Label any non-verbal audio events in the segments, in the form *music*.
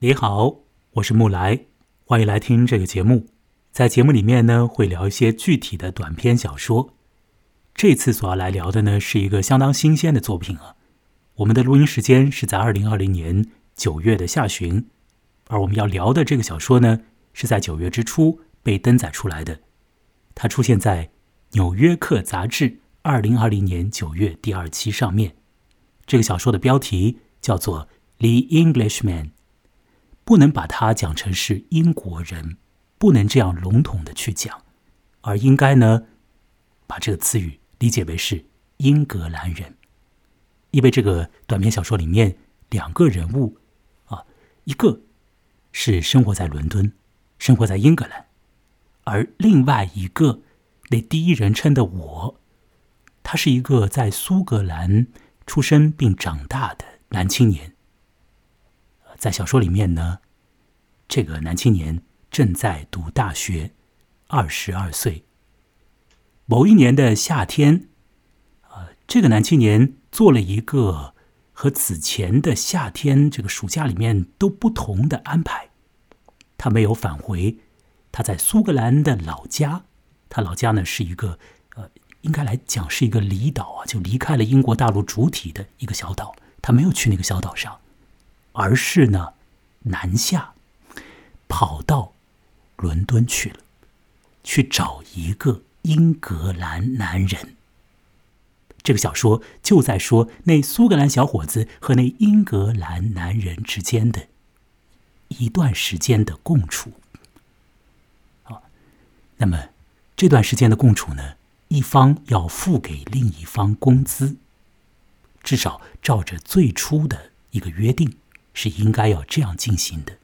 你好，我是木来，欢迎来听这个节目。在节目里面呢，会聊一些具体的短篇小说。这次所要来聊的呢，是一个相当新鲜的作品啊。我们的录音时间是在二零二零年九月的下旬，而我们要聊的这个小说呢，是在九月之初被登载出来的。它出现在《纽约客》杂志二零二零年九月第二期上面。这个小说的标题叫做《The Englishman》。不能把它讲成是英国人，不能这样笼统的去讲，而应该呢，把这个词语理解为是英格兰人，因为这个短篇小说里面两个人物啊，一个是生活在伦敦，生活在英格兰，而另外一个那第一人称的我，他是一个在苏格兰出生并长大的男青年。在小说里面呢，这个男青年正在读大学，二十二岁。某一年的夏天，呃，这个男青年做了一个和此前的夏天这个暑假里面都不同的安排。他没有返回他在苏格兰的老家，他老家呢是一个呃，应该来讲是一个离岛啊，就离开了英国大陆主体的一个小岛。他没有去那个小岛上。而是呢，南下，跑到伦敦去了，去找一个英格兰男人。这个小说就在说那苏格兰小伙子和那英格兰男人之间的一段时间的共处。啊，那么这段时间的共处呢，一方要付给另一方工资，至少照着最初的一个约定。是应该要这样进行的。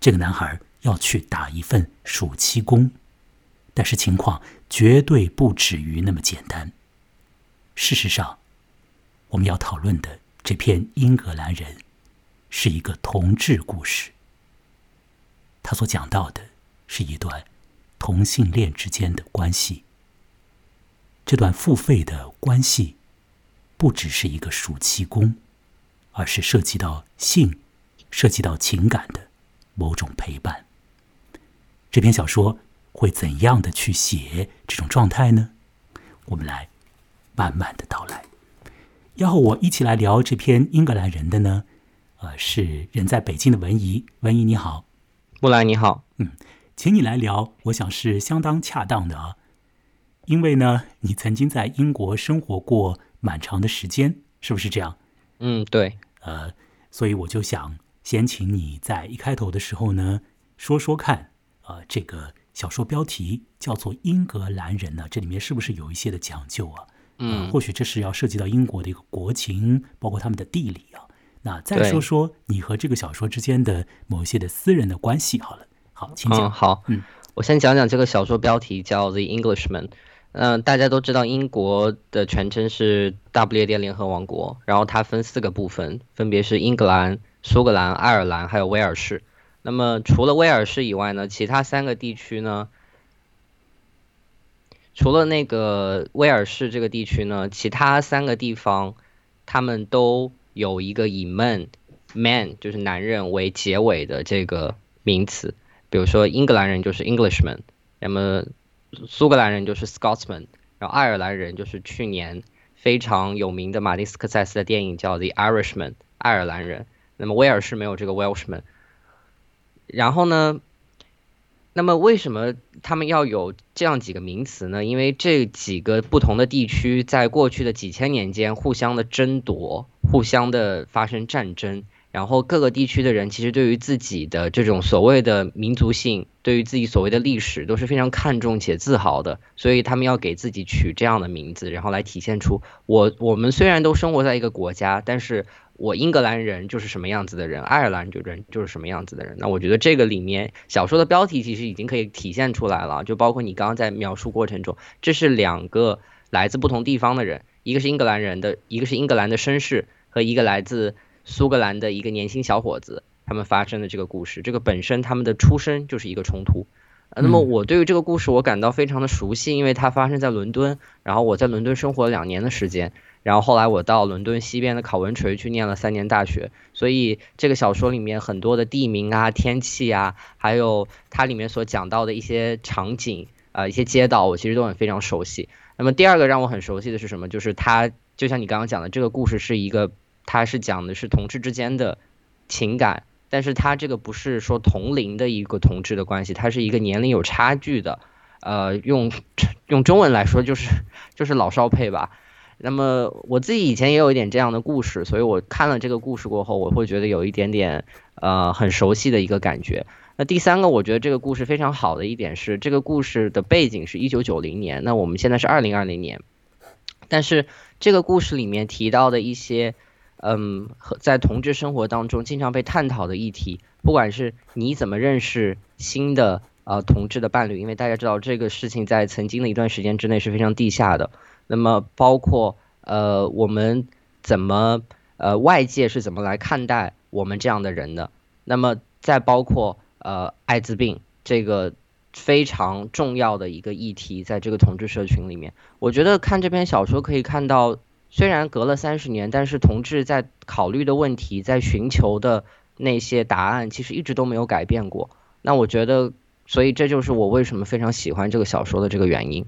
这个男孩要去打一份暑期工，但是情况绝对不止于那么简单。事实上，我们要讨论的这篇英格兰人是一个同志故事。他所讲到的是一段同性恋之间的关系。这段付费的关系不只是一个暑期工。而是涉及到性、涉及到情感的某种陪伴。这篇小说会怎样的去写这种状态呢？我们来慢慢的道来。要和我一起来聊这篇英格兰人的呢，呃，是人在北京的文怡。文怡你好，木兰你好，嗯，请你来聊，我想是相当恰当的啊，因为呢，你曾经在英国生活过蛮长的时间，是不是这样？嗯，对。呃，所以我就想先请你在一开头的时候呢，说说看，呃，这个小说标题叫做《英格兰人》呢，这里面是不是有一些的讲究啊？嗯，或许这是要涉及到英国的一个国情，包括他们的地理啊。那再说说你和这个小说之间的某一些的私人的关系好了。好，请讲。好，嗯，我先讲讲这个小说标题叫《The Englishman》。嗯，大家都知道英国的全称是大不列颠联合王国，然后它分四个部分，分别是英格兰、苏格兰、爱尔兰还有威尔士。那么除了威尔士以外呢，其他三个地区呢，除了那个威尔士这个地区呢，其他三个地方，他们都有一个以 man，man 就是男人为结尾的这个名词，比如说英格兰人就是 Englishman，那么。苏格兰人就是 Scotsman，然后爱尔兰人就是去年非常有名的马丁斯科塞斯的电影叫 The Irishman，爱尔兰人。那么威尔士没有这个 Welshman。然后呢，那么为什么他们要有这样几个名词呢？因为这几个不同的地区在过去的几千年间互相的争夺，互相的发生战争。然后各个地区的人其实对于自己的这种所谓的民族性，对于自己所谓的历史都是非常看重且自豪的，所以他们要给自己取这样的名字，然后来体现出我我们虽然都生活在一个国家，但是我英格兰人就是什么样子的人，爱尔兰就人就是什么样子的人。那我觉得这个里面小说的标题其实已经可以体现出来了，就包括你刚刚在描述过程中，这是两个来自不同地方的人，一个是英格兰人的，一个是英格兰的绅士和一个来自。苏格兰的一个年轻小伙子，他们发生的这个故事，这个本身他们的出身就是一个冲突。呃，那么我对于这个故事我感到非常的熟悉，因为它发生在伦敦，然后我在伦敦生活了两年的时间，然后后来我到伦敦西边的考文垂去念了三年大学，所以这个小说里面很多的地名啊、天气啊，还有它里面所讲到的一些场景啊、一些街道，我其实都很非常熟悉。那么第二个让我很熟悉的是什么？就是它就像你刚刚讲的，这个故事是一个，它是讲的是同志之间的情感，但是它这个不是说同龄的一个同志的关系，它是一个年龄有差距的，呃，用用中文来说就是就是老少配吧。那么我自己以前也有一点这样的故事，所以我看了这个故事过后，我会觉得有一点点呃很熟悉的一个感觉。那第三个，我觉得这个故事非常好的一点是，这个故事的背景是一九九零年，那我们现在是二零二零年，但是这个故事里面提到的一些，嗯，和在同志生活当中经常被探讨的议题，不管是你怎么认识新的呃同志的伴侣，因为大家知道这个事情在曾经的一段时间之内是非常地下的。那么包括呃我们怎么呃外界是怎么来看待我们这样的人的？那么再包括呃艾滋病这个非常重要的一个议题，在这个同志社群里面，我觉得看这篇小说可以看到，虽然隔了三十年，但是同志在考虑的问题，在寻求的那些答案，其实一直都没有改变过。那我觉得，所以这就是我为什么非常喜欢这个小说的这个原因。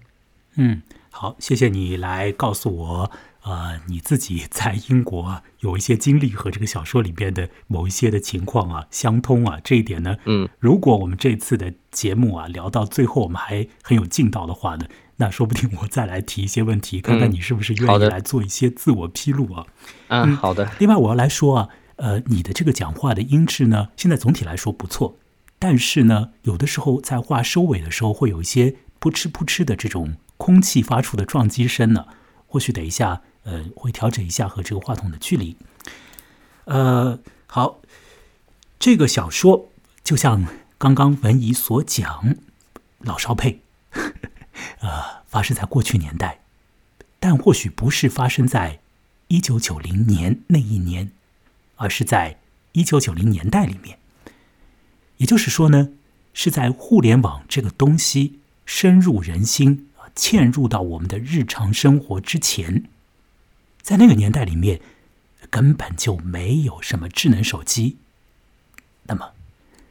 嗯。好，谢谢你来告诉我，呃，你自己在英国有一些经历和这个小说里边的某一些的情况啊相通啊，这一点呢，嗯，如果我们这次的节目啊聊到最后，我们还很有劲道的话呢，那说不定我再来提一些问题，看看你是不是愿意来做一些自我披露啊。嗯，好的。另外，我要来说啊，呃，你的这个讲话的音质呢，现在总体来说不错，但是呢，有的时候在话收尾的时候会有一些扑哧扑哧的这种。空气发出的撞击声呢？或许等一下，呃，会调整一下和这个话筒的距离。呃，好，这个小说就像刚刚文怡所讲，老少配，呃，发生在过去年代，但或许不是发生在一九九零年那一年，而是在一九九零年代里面。也就是说呢，是在互联网这个东西深入人心。嵌入到我们的日常生活之前，在那个年代里面，根本就没有什么智能手机。那么，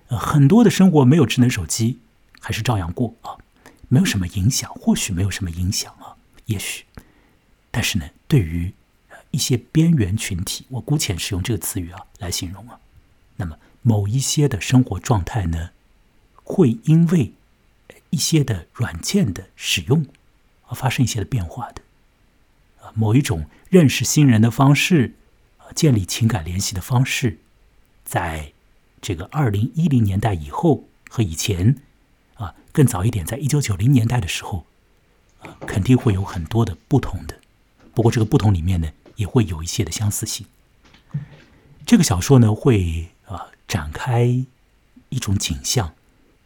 很多的生活没有智能手机，还是照样过啊，没有什么影响。或许没有什么影响啊，也许。但是呢，对于一些边缘群体，我姑且使用这个词语啊来形容啊，那么某一些的生活状态呢，会因为。一些的软件的使用，而发生一些的变化的，啊，某一种认识新人的方式，建立情感联系的方式，在这个二零一零年代以后和以前，啊，更早一点，在一九九零年代的时候，啊，肯定会有很多的不同的。不过这个不同里面呢，也会有一些的相似性。这个小说呢，会啊展开一种景象，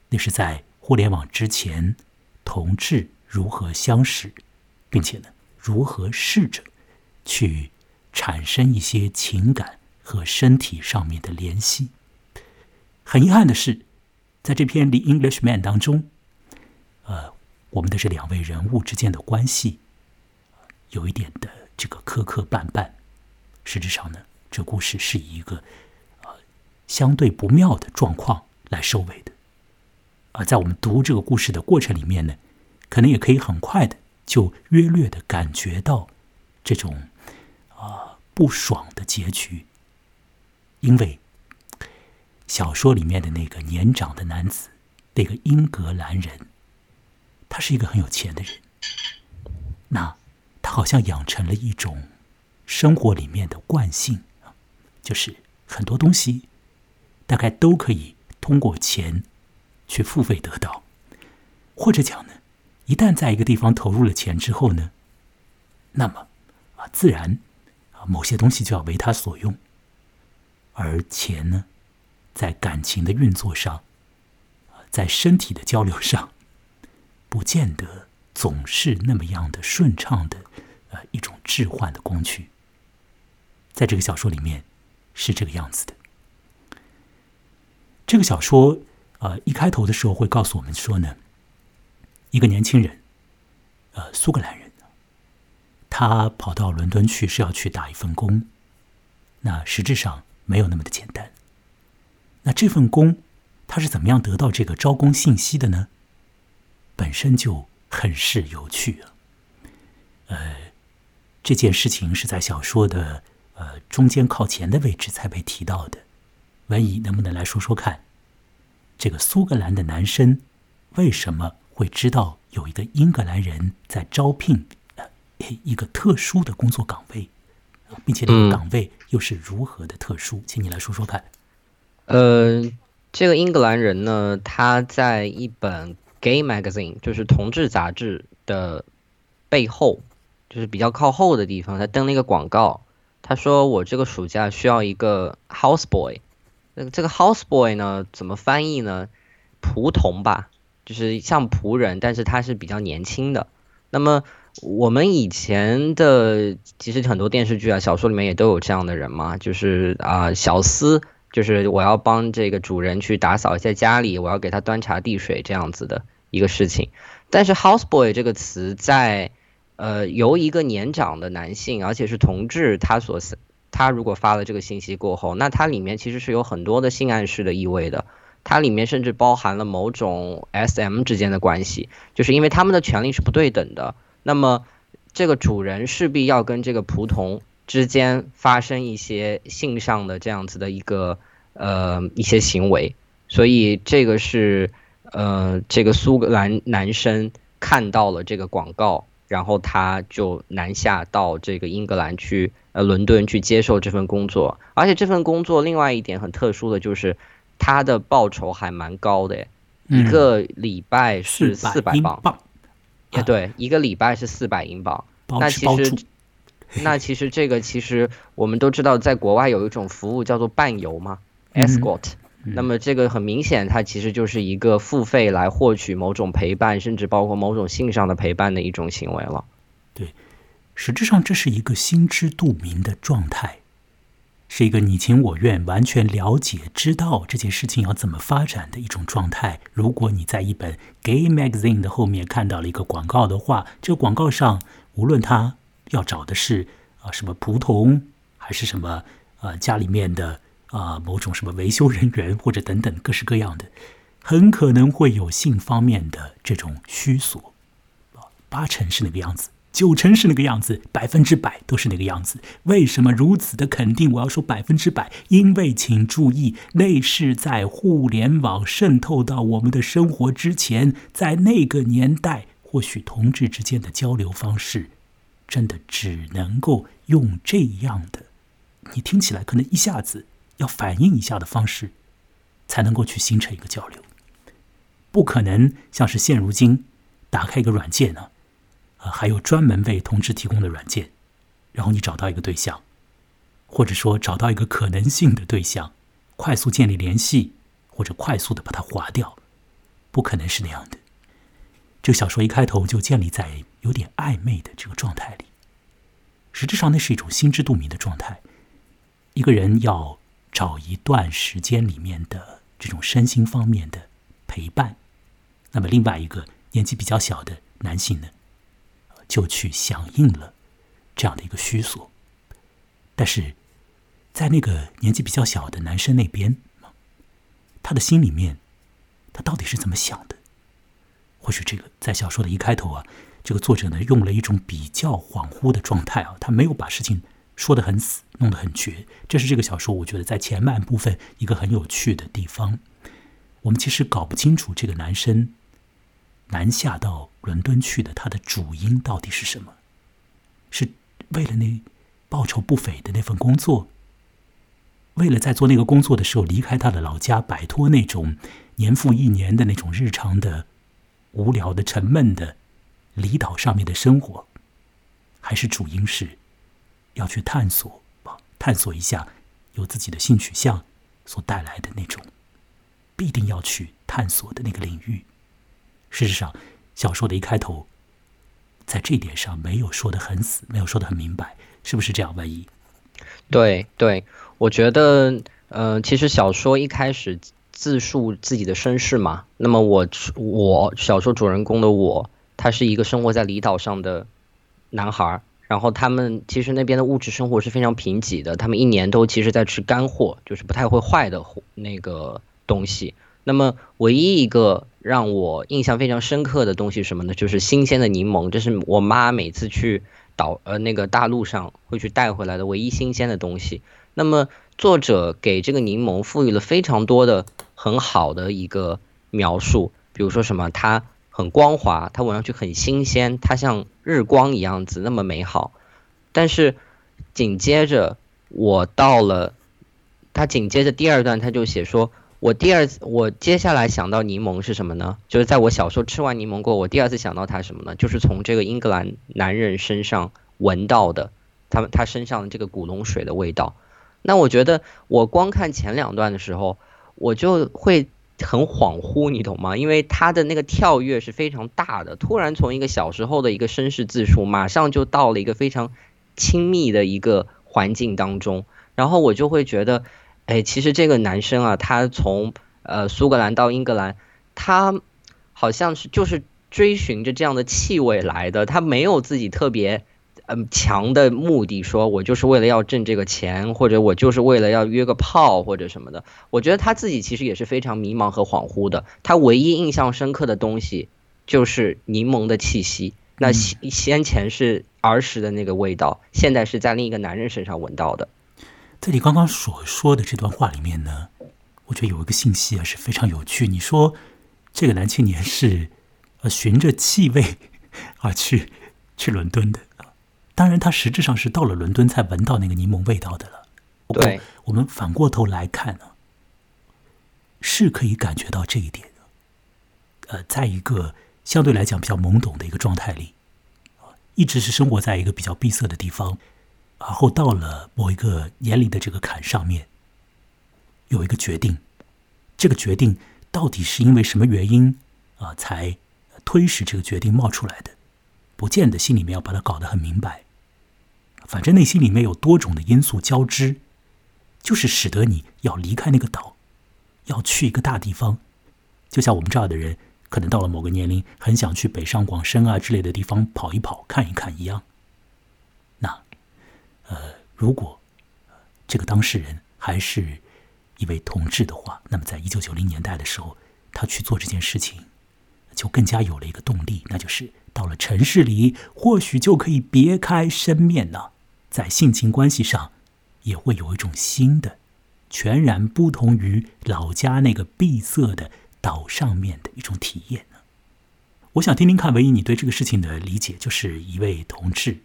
那是在。互联网之前，同志如何相识，并且呢，如何试着去产生一些情感和身体上面的联系？很遗憾的是，在这篇《The Englishman》当中，呃，我们的这两位人物之间的关系有一点的这个磕磕绊绊。实质上呢，这故事是以一个呃相对不妙的状况来收尾的。而在我们读这个故事的过程里面呢，可能也可以很快的就约略的感觉到这种啊不爽的结局，因为小说里面的那个年长的男子，那个英格兰人，他是一个很有钱的人，那他好像养成了一种生活里面的惯性，就是很多东西大概都可以通过钱。去付费得到，或者讲呢，一旦在一个地方投入了钱之后呢，那么啊，自然啊，某些东西就要为他所用，而钱呢，在感情的运作上，在身体的交流上，不见得总是那么样的顺畅的，呃，一种置换的工具。在这个小说里面是这个样子的，这个小说。呃，一开头的时候会告诉我们说呢，一个年轻人，呃，苏格兰人，他。他跑到伦敦去是要去打一份工，那实质上没有那么的简单。那这份工他是怎么样得到这个招工信息的呢？本身就很是有趣啊。呃，这件事情是在小说的呃中间靠前的位置才被提到的。文怡能不能来说说看，这个苏格兰的男生为什么会知道有一个英格兰人在招聘呃一个特殊的工作岗位，并且这个岗位又是如何的特殊？请你来说说看。呃，这个英格兰人呢，他在一本 gay magazine，就是同志杂志的背后，就是比较靠后的地方，他登了一个广告。他说：“我这个暑假需要一个 house boy。”那这个 house boy 呢，怎么翻译呢？仆童吧，就是像仆人，但是他是比较年轻的。那么我们以前的其实很多电视剧啊、小说里面也都有这样的人嘛，就是啊，小厮，就是我要帮这个主人去打扫一下家里，我要给他端茶递水这样子的一个事情。但是 house boy 这个词在呃由一个年长的男性，而且是同志，他所。他如果发了这个信息过后，那它里面其实是有很多的性暗示的意味的，它里面甚至包含了某种 S.M 之间的关系，就是因为他们的权利是不对等的，那么这个主人势必要跟这个仆从之间发生一些性上的这样子的一个呃一些行为，所以这个是呃这个苏格兰男生看到了这个广告。然后他就南下到这个英格兰去，呃，伦敦去接受这份工作。而且这份工作另外一点很特殊的就是，他的报酬还蛮高的，一个礼拜是四百镑。也对，一个礼拜是四百英镑。那其实，*laughs* 那其实这个其实我们都知道，在国外有一种服务叫做伴游嘛，escort。那么这个很明显，它其实就是一个付费来获取某种陪伴，甚至包括某种性上的陪伴的一种行为了。对，实质上这是一个心知肚明的状态，是一个你情我愿、完全了解、知道这件事情要怎么发展的一种状态。如果你在一本 gay magazine 的后面看到了一个广告的话，这个广告上无论他要找的是啊什么仆童，还是什么啊家里面的。啊，某种什么维修人员或者等等各式各样的，很可能会有性方面的这种虚索，啊，八成是那个样子，九成是那个样子，百分之百都是那个样子。为什么如此的肯定？我要说百分之百，因为请注意，那是在互联网渗透到我们的生活之前，在那个年代，或许同志之间的交流方式，真的只能够用这样的，你听起来可能一下子。要反应一下的方式，才能够去形成一个交流，不可能像是现如今打开一个软件呢，啊，还有专门为同志提供的软件，然后你找到一个对象，或者说找到一个可能性的对象，快速建立联系，或者快速的把它划掉，不可能是那样的。这个小说一开头就建立在有点暧昧的这个状态里，实质上那是一种心知肚明的状态，一个人要。找一段时间里面的这种身心方面的陪伴，那么另外一个年纪比较小的男性呢，就去响应了这样的一个需索。但是在那个年纪比较小的男生那边，他的心里面，他到底是怎么想的？或许这个在小说的一开头啊，这个作者呢用了一种比较恍惚的状态啊，他没有把事情。说的很死，弄得很绝，这是这个小说我觉得在前半部分一个很有趣的地方。我们其实搞不清楚这个男生南下到伦敦去的他的主因到底是什么，是为了那报酬不菲的那份工作，为了在做那个工作的时候离开他的老家，摆脱那种年复一年的那种日常的无聊的沉闷的离岛上面的生活，还是主因是？要去探索，探索一下有自己的性取向所带来的那种必定要去探索的那个领域。事实上，小说的一开头在这一点上没有说的很死，没有说的很明白，是不是这样？万一？对对，我觉得，呃，其实小说一开始自述自己的身世嘛，那么我我小说主人公的我，他是一个生活在离岛上的男孩。然后他们其实那边的物质生活是非常贫瘠的，他们一年都其实在吃干货，就是不太会坏的那个东西。那么唯一一个让我印象非常深刻的东西是什么呢？就是新鲜的柠檬，这是我妈每次去岛呃那个大陆上会去带回来的唯一新鲜的东西。那么作者给这个柠檬赋予了非常多的很好的一个描述，比如说什么它很光滑，它闻上去很新鲜，它像日光一样子那么美好。但是紧接着我到了，他紧接着第二段他就写说。我第二，我接下来想到柠檬是什么呢？就是在我小时候吃完柠檬过，我第二次想到它什么呢？就是从这个英格兰男人身上闻到的，他们他身上的这个古龙水的味道。那我觉得我光看前两段的时候，我就会很恍惚，你懂吗？因为他的那个跳跃是非常大的，突然从一个小时候的一个身世自述，马上就到了一个非常亲密的一个环境当中，然后我就会觉得。哎，其实这个男生啊，他从呃苏格兰到英格兰，他好像是就是追寻着这样的气味来的，他没有自己特别嗯强的目的，说我就是为了要挣这个钱，或者我就是为了要约个炮或者什么的。我觉得他自己其实也是非常迷茫和恍惚的。他唯一印象深刻的东西就是柠檬的气息，那先先前是儿时的那个味道，现在是在另一个男人身上闻到的。在你刚刚所说的这段话里面呢，我觉得有一个信息啊是非常有趣。你说这个男青年是呃循着气味 *laughs* 而去去伦敦的当然他实质上是到了伦敦才闻到那个柠檬味道的了。对，我们反过头来看呢，是可以感觉到这一点的。呃，在一个相对来讲比较懵懂的一个状态里，一直是生活在一个比较闭塞的地方。然后到了某一个年龄的这个坎上面，有一个决定，这个决定到底是因为什么原因啊，才推使这个决定冒出来的？不见得心里面要把它搞得很明白，反正内心里面有多种的因素交织，就是使得你要离开那个岛，要去一个大地方。就像我们这儿的人，可能到了某个年龄，很想去北上广深啊之类的地方跑一跑、看一看一样。那呃，如果这个当事人还是一位同志的话，那么在一九九零年代的时候，他去做这件事情，就更加有了一个动力，那就是到了城市里，或许就可以别开生面呢，在性情关系上也会有一种新的、全然不同于老家那个闭塞的岛上面的一种体验呢。我想听听看，唯一你对这个事情的理解，就是一位同志，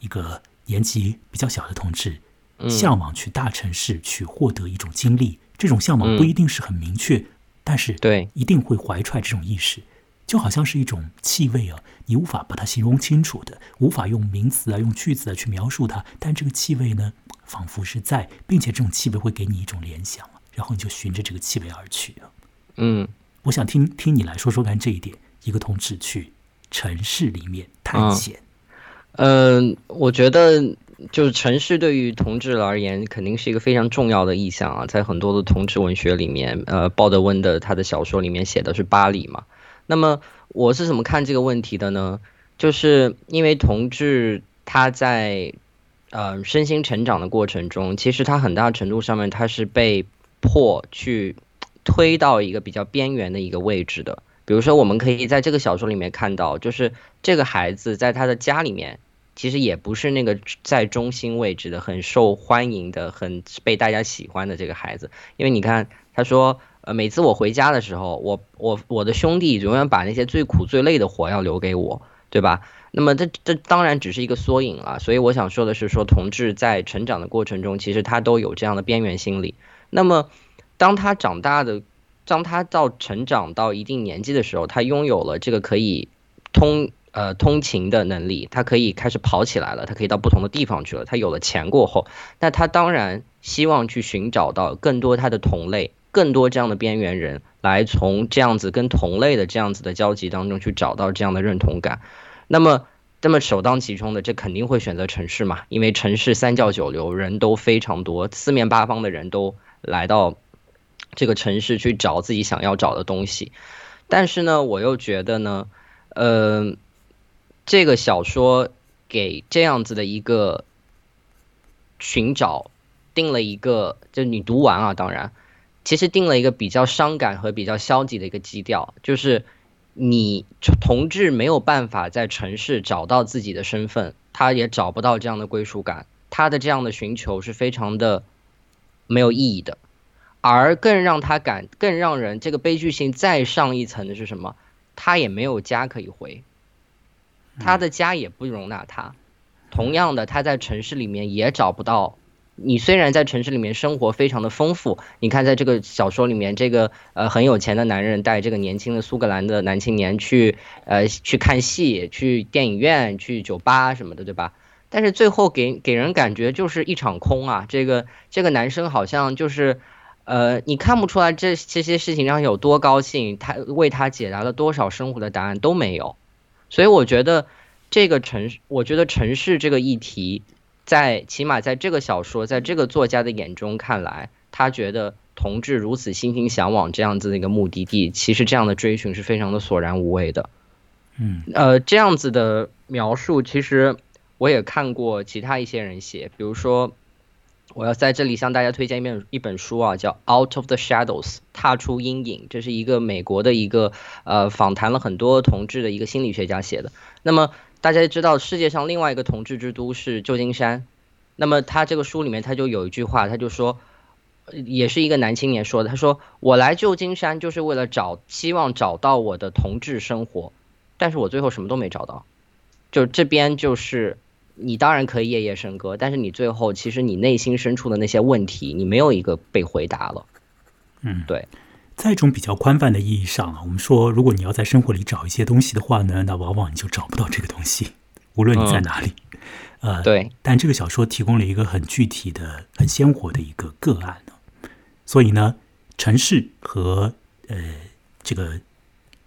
一个。年纪比较小的同志，向往去大城市去获得一种经历，这种向往不一定是很明确，但是对一定会怀揣这种意识，就好像是一种气味啊，你无法把它形容清楚的，无法用名词啊、用句子啊去描述它，但这个气味呢，仿佛是在，并且这种气味会给你一种联想然后你就循着这个气味而去啊。嗯，我想听听你来说说看这一点，一个同志去城市里面探险。嗯，我觉得就是城市对于同志而言，肯定是一个非常重要的意象啊。在很多的同志文学里面，呃，鲍德温的他的小说里面写的是巴黎嘛。那么我是怎么看这个问题的呢？就是因为同志他在呃身心成长的过程中，其实他很大程度上面他是被迫去推到一个比较边缘的一个位置的。比如说，我们可以在这个小说里面看到，就是这个孩子在他的家里面，其实也不是那个在中心位置的、很受欢迎的、很被大家喜欢的这个孩子。因为你看，他说，呃，每次我回家的时候，我我我的兄弟永远把那些最苦最累的活要留给我，对吧？那么这这当然只是一个缩影了。所以我想说的是，说同志在成长的过程中，其实他都有这样的边缘心理。那么当他长大的。当他到成长到一定年纪的时候，他拥有了这个可以通呃通勤的能力，他可以开始跑起来了，他可以到不同的地方去了。他有了钱过后，那他当然希望去寻找到更多他的同类，更多这样的边缘人，来从这样子跟同类的这样子的交集当中去找到这样的认同感。那么，那么首当其冲的，这肯定会选择城市嘛，因为城市三教九流，人都非常多，四面八方的人都来到。这个城市去找自己想要找的东西，但是呢，我又觉得呢，呃，这个小说给这样子的一个寻找定了一个，就你读完啊，当然，其实定了一个比较伤感和比较消极的一个基调，就是你同志没有办法在城市找到自己的身份，他也找不到这样的归属感，他的这样的寻求是非常的没有意义的。而更让他感、更让人这个悲剧性再上一层的是什么？他也没有家可以回，他的家也不容纳他。同样的，他在城市里面也找不到。你虽然在城市里面生活非常的丰富，你看在这个小说里面，这个呃很有钱的男人带这个年轻的苏格兰的男青年去呃去看戏、去电影院、去酒吧什么的，对吧？但是最后给给人感觉就是一场空啊！这个这个男生好像就是。呃，你看不出来这这些事情让有多高兴，他为他解答了多少生活的答案都没有，所以我觉得这个城市，我觉得城市这个议题，在起码在这个小说，在这个作家的眼中看来，他觉得同志如此心心向往这样子的一个目的地，其实这样的追寻是非常的索然无味的。嗯，呃，这样子的描述，其实我也看过其他一些人写，比如说。我要在这里向大家推荐一本一本书啊，叫《Out of the Shadows》，踏出阴影。这是一个美国的一个呃访谈了很多同志的一个心理学家写的。那么大家知道世界上另外一个同志之都是旧金山。那么他这个书里面他就有一句话，他就说，也是一个男青年说的，他说我来旧金山就是为了找希望找到我的同志生活，但是我最后什么都没找到，就这边就是。你当然可以夜夜笙歌，但是你最后其实你内心深处的那些问题，你没有一个被回答了。嗯，对。在一种比较宽泛的意义上啊，我们说，如果你要在生活里找一些东西的话呢，那往往你就找不到这个东西，*laughs* 无论你在哪里。呃，对。但这个小说提供了一个很具体的、很鲜活的一个个案呢。所以呢，城市和呃这个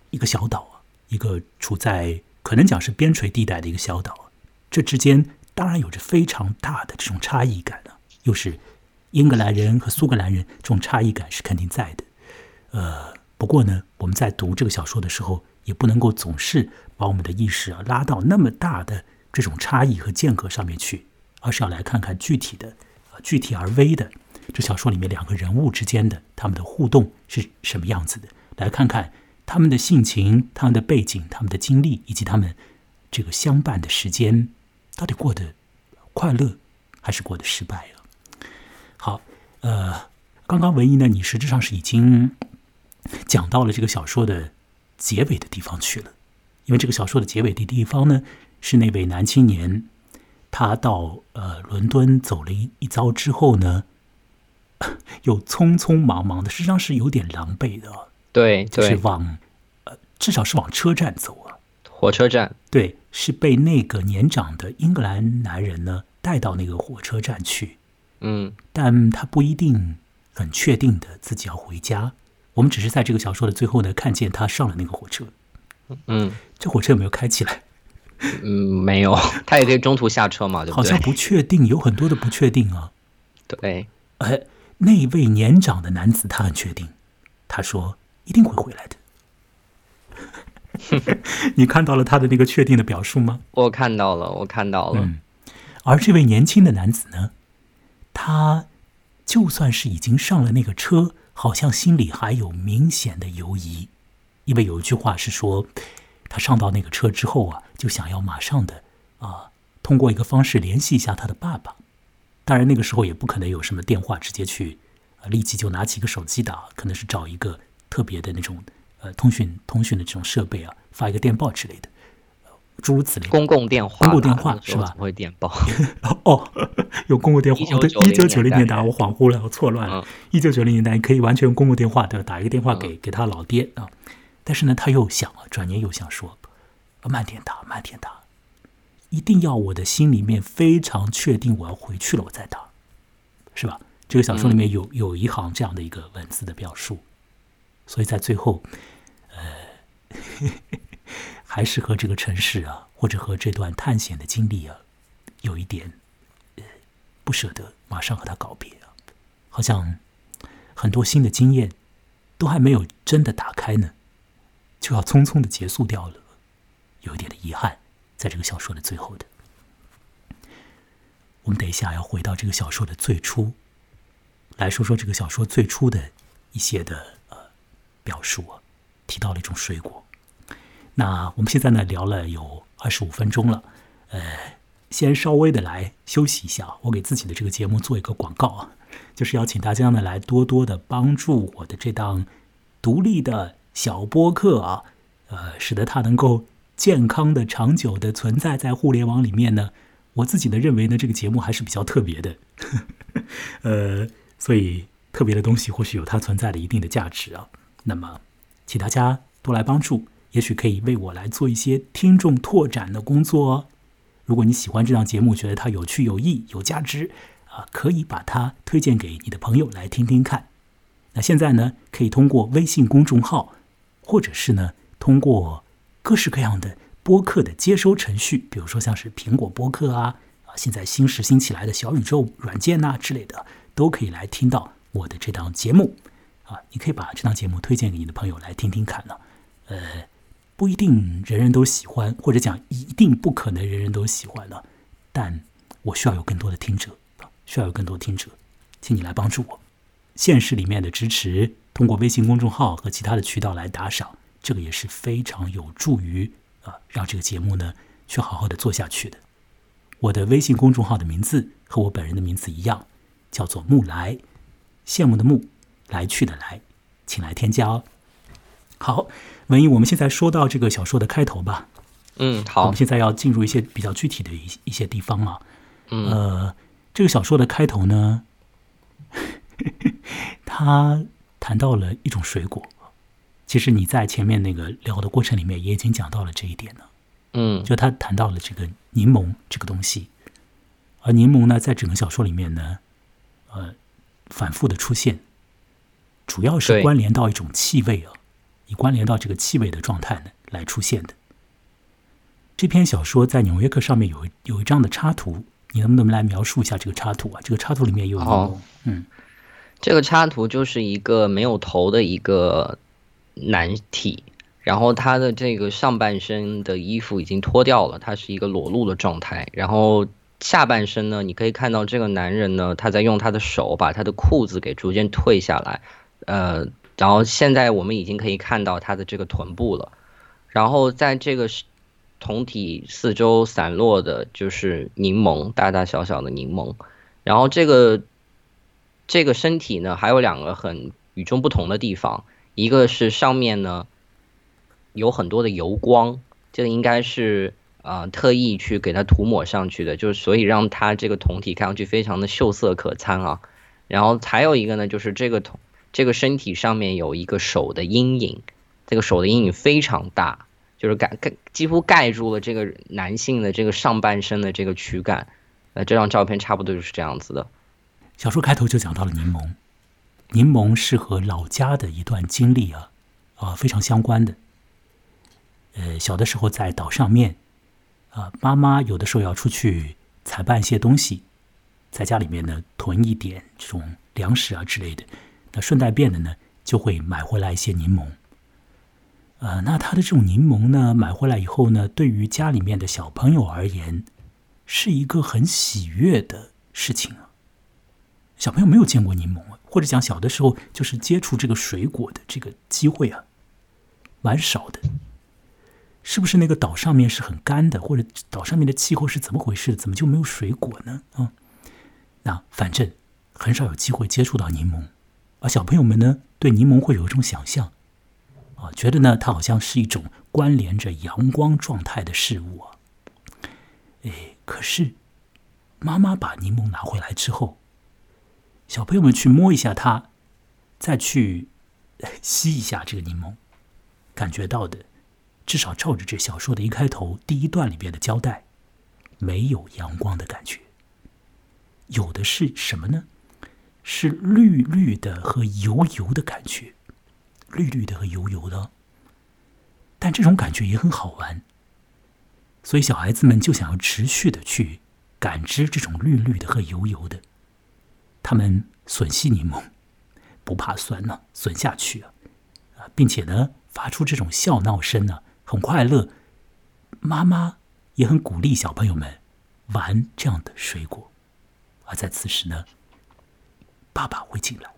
一个小岛啊，一个处在可能讲是边陲地带的一个小岛。这之间当然有着非常大的这种差异感了，又是英格兰人和苏格兰人，这种差异感是肯定在的。呃，不过呢，我们在读这个小说的时候，也不能够总是把我们的意识啊拉到那么大的这种差异和间隔上面去，而是要来看看具体的、具体而微的这小说里面两个人物之间的他们的互动是什么样子的，来看看他们的性情、他们的背景、他们的经历以及他们这个相伴的时间。到底过得快乐还是过得失败了？好，呃，刚刚文艺呢，你实质上是已经讲到了这个小说的结尾的地方去了，因为这个小说的结尾的地方呢，是那位男青年他到呃伦敦走了一一遭之后呢，*laughs* 又匆匆忙忙的，实际上是有点狼狈的，对，就是往呃至少是往车站走啊，火车站，对。是被那个年长的英格兰男人呢带到那个火车站去，嗯，但他不一定很确定的自己要回家。我们只是在这个小说的最后呢，看见他上了那个火车，嗯，这火车有没有开起来？嗯，没有，*laughs* 他也可以中途下车嘛，对不对？好像不确定，有很多的不确定啊。对，哎，那位年长的男子他很确定，他说一定会回来的。*laughs* 你看到了他的那个确定的表述吗？我看到了，我看到了。嗯，而这位年轻的男子呢，他就算是已经上了那个车，好像心里还有明显的犹疑，因为有一句话是说，他上到那个车之后啊，就想要马上的啊，通过一个方式联系一下他的爸爸。当然那个时候也不可能有什么电话直接去啊，立即就拿起一个手机打，可能是找一个特别的那种。呃，通讯通讯的这种设备啊，发一个电报之类的，诸如此类。公共电话，公共电话是吧？会电报。*laughs* 哦，*laughs* 有公共电话。对，一九九零年代，我恍惚了，我错乱了。一九九零年代可以完全用公共电话，对吧？打一个电话给给他老爹啊。但是呢，他又想啊，转念又想说，慢点打，慢点打，一定要我的心里面非常确定我要回去了，我再打，是吧？这个小说里面有有一行这样的一个文字的表述，所以在最后。呃，还是和这个城市啊，或者和这段探险的经历啊，有一点呃不舍得马上和他告别啊，好像很多新的经验都还没有真的打开呢，就要匆匆的结束掉了，有一点的遗憾，在这个小说的最后的。我们等一下要回到这个小说的最初，来说说这个小说最初的一些的呃表述啊，提到了一种水果。那我们现在呢聊了有二十五分钟了，呃，先稍微的来休息一下，我给自己的这个节目做一个广告啊，就是要请大家呢来多多的帮助我的这档独立的小播客啊，呃，使得它能够健康的、长久的存在在互联网里面呢。我自己的认为呢，这个节目还是比较特别的，*laughs* 呃，所以特别的东西或许有它存在的一定的价值啊。那么，请大家多来帮助，也许可以为我来做一些听众拓展的工作哦。如果你喜欢这档节目，觉得它有趣、有益、有价值啊，可以把它推荐给你的朋友来听听看。那现在呢，可以通过微信公众号，或者是呢，通过各式各样的。播客的接收程序，比如说像是苹果播客啊，啊，现在新时兴起来的小宇宙软件呐之类的，都可以来听到我的这档节目啊。你可以把这档节目推荐给你的朋友来听听看呢。呃，不一定人人都喜欢，或者讲一定不可能人人都喜欢的，但我需要有更多的听者，需要有更多听者，请你来帮助我。现实里面的支持，通过微信公众号和其他的渠道来打赏，这个也是非常有助于。啊，让这个节目呢去好好的做下去的。我的微信公众号的名字和我本人的名字一样，叫做木来，羡慕的慕，来去的来，请来添加哦。好，文艺，我们现在说到这个小说的开头吧。嗯，好。我们现在要进入一些比较具体的一一些地方啊。嗯。呃，这个小说的开头呢，*laughs* 他谈到了一种水果。其实你在前面那个聊的过程里面也已经讲到了这一点了，嗯，就他谈到了这个柠檬这个东西，而柠檬呢，在整个小说里面呢，呃，反复的出现，主要是关联到一种气味啊，以关联到这个气味的状态呢来出现的。这篇小说在《纽约客》上面有有一张的插图，你能不能来描述一下这个插图啊？这个插图里面有柠檬，嗯，这个插图就是一个没有头的一个。男体，然后他的这个上半身的衣服已经脱掉了，他是一个裸露的状态。然后下半身呢，你可以看到这个男人呢，他在用他的手把他的裤子给逐渐退下来，呃，然后现在我们已经可以看到他的这个臀部了。然后在这个酮体四周散落的就是柠檬，大大小小的柠檬。然后这个这个身体呢，还有两个很与众不同的地方。一个是上面呢有很多的油光，这个应该是啊特意去给它涂抹上去的，就是所以让它这个酮体看上去非常的秀色可餐啊。然后还有一个呢，就是这个酮这个身体上面有一个手的阴影，这个手的阴影非常大，就是盖盖几乎盖住了这个男性的这个上半身的这个躯干。呃，这张照片差不多就是这样子的。小说开头就讲到了柠檬。柠檬是和老家的一段经历啊，啊非常相关的。呃，小的时候在岛上面，啊，妈妈有的时候要出去采办一些东西，在家里面呢囤一点这种粮食啊之类的，那顺带便的呢就会买回来一些柠檬。呃，那他的这种柠檬呢买回来以后呢，对于家里面的小朋友而言，是一个很喜悦的事情啊。小朋友没有见过柠檬啊。或者讲小的时候就是接触这个水果的这个机会啊，蛮少的。是不是那个岛上面是很干的，或者岛上面的气候是怎么回事？怎么就没有水果呢？啊，那反正很少有机会接触到柠檬，而小朋友们呢，对柠檬会有一种想象，啊，觉得呢它好像是一种关联着阳光状态的事物啊。哎，可是妈妈把柠檬拿回来之后。小朋友们去摸一下它，再去吸一下这个柠檬，感觉到的，至少照着这小说的一开头第一段里边的交代，没有阳光的感觉，有的是什么呢？是绿绿的和油油的感觉，绿绿的和油油的，但这种感觉也很好玩，所以小孩子们就想要持续的去感知这种绿绿的和油油的。他们吮吸柠檬，不怕酸呢，吮下去啊，啊，并且呢，发出这种笑闹声呢，很快乐。妈妈也很鼓励小朋友们玩这样的水果，而在此时呢，爸爸会进来。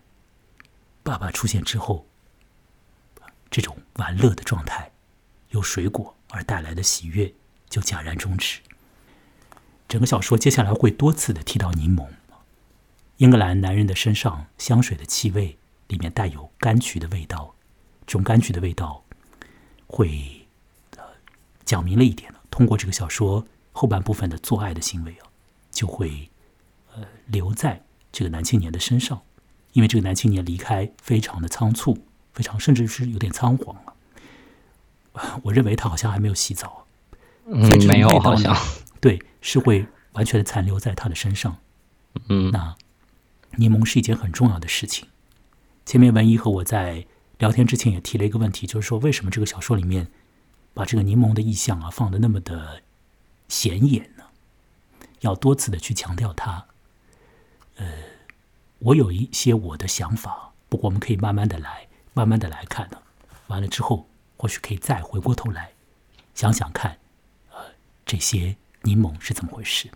爸爸出现之后，这种玩乐的状态，由水果而带来的喜悦就戛然终止。整个小说接下来会多次的提到柠檬。英格兰男人的身上香水的气味里面带有柑橘的味道，这种柑橘的味道会呃讲明了一点了。通过这个小说后半部分的做爱的行为啊，就会呃留在这个男青年的身上，因为这个男青年离开非常的仓促，非常甚至是有点仓皇啊。*laughs* 我认为他好像还没有洗澡，嗯，没有好像对是会完全的残留在他的身上，嗯，那。柠檬是一件很重要的事情。前面文一和我在聊天之前也提了一个问题，就是说为什么这个小说里面把这个柠檬的意象啊放的那么的显眼呢？要多次的去强调它。呃，我有一些我的想法，不过我们可以慢慢的来，慢慢的来看呢。完了之后，或许可以再回过头来想想看，呃，这些柠檬是怎么回事。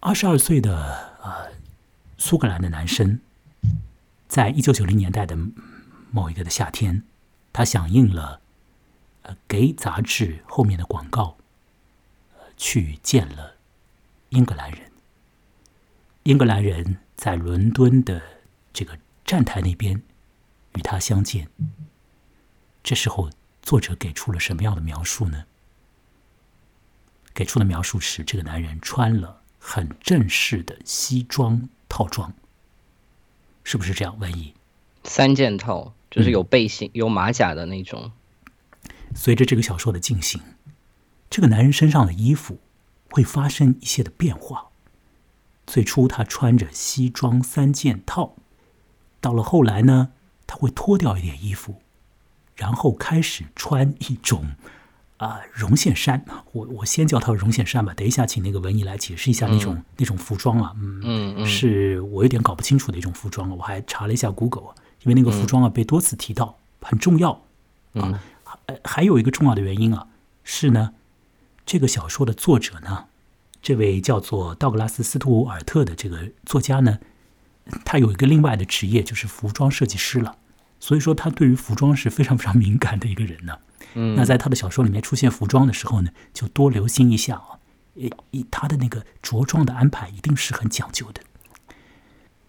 二十二岁的呃苏格兰的男生，在一九九零年代的某一个的夏天，他响应了呃给杂志后面的广告，去见了英格兰人。英格兰人在伦敦的这个站台那边与他相见。这时候，作者给出了什么样的描述呢？给出的描述是，这个男人穿了。很正式的西装套装，是不是这样？文艺三件套，就是有背心、有马甲的那种。随着这个小说的进行，这个男人身上的衣服会发生一些的变化。最初他穿着西装三件套，到了后来呢，他会脱掉一点衣服，然后开始穿一种。啊，绒线衫，我我先叫它绒线衫吧。等一下，请那个文艺来解释一下那种那种服装啊。嗯嗯，是我有点搞不清楚的一种服装我还查了一下 Google，因为那个服装啊被多次提到，很重要啊。还还有一个重要的原因啊，是呢，这个小说的作者呢，这位叫做道格拉斯·斯图尔特的这个作家呢，他有一个另外的职业，就是服装设计师了。所以说，他对于服装是非常非常敏感的一个人呢。嗯，那在他的小说里面出现服装的时候呢，就多留心一下啊。一，他的那个着装的安排一定是很讲究的。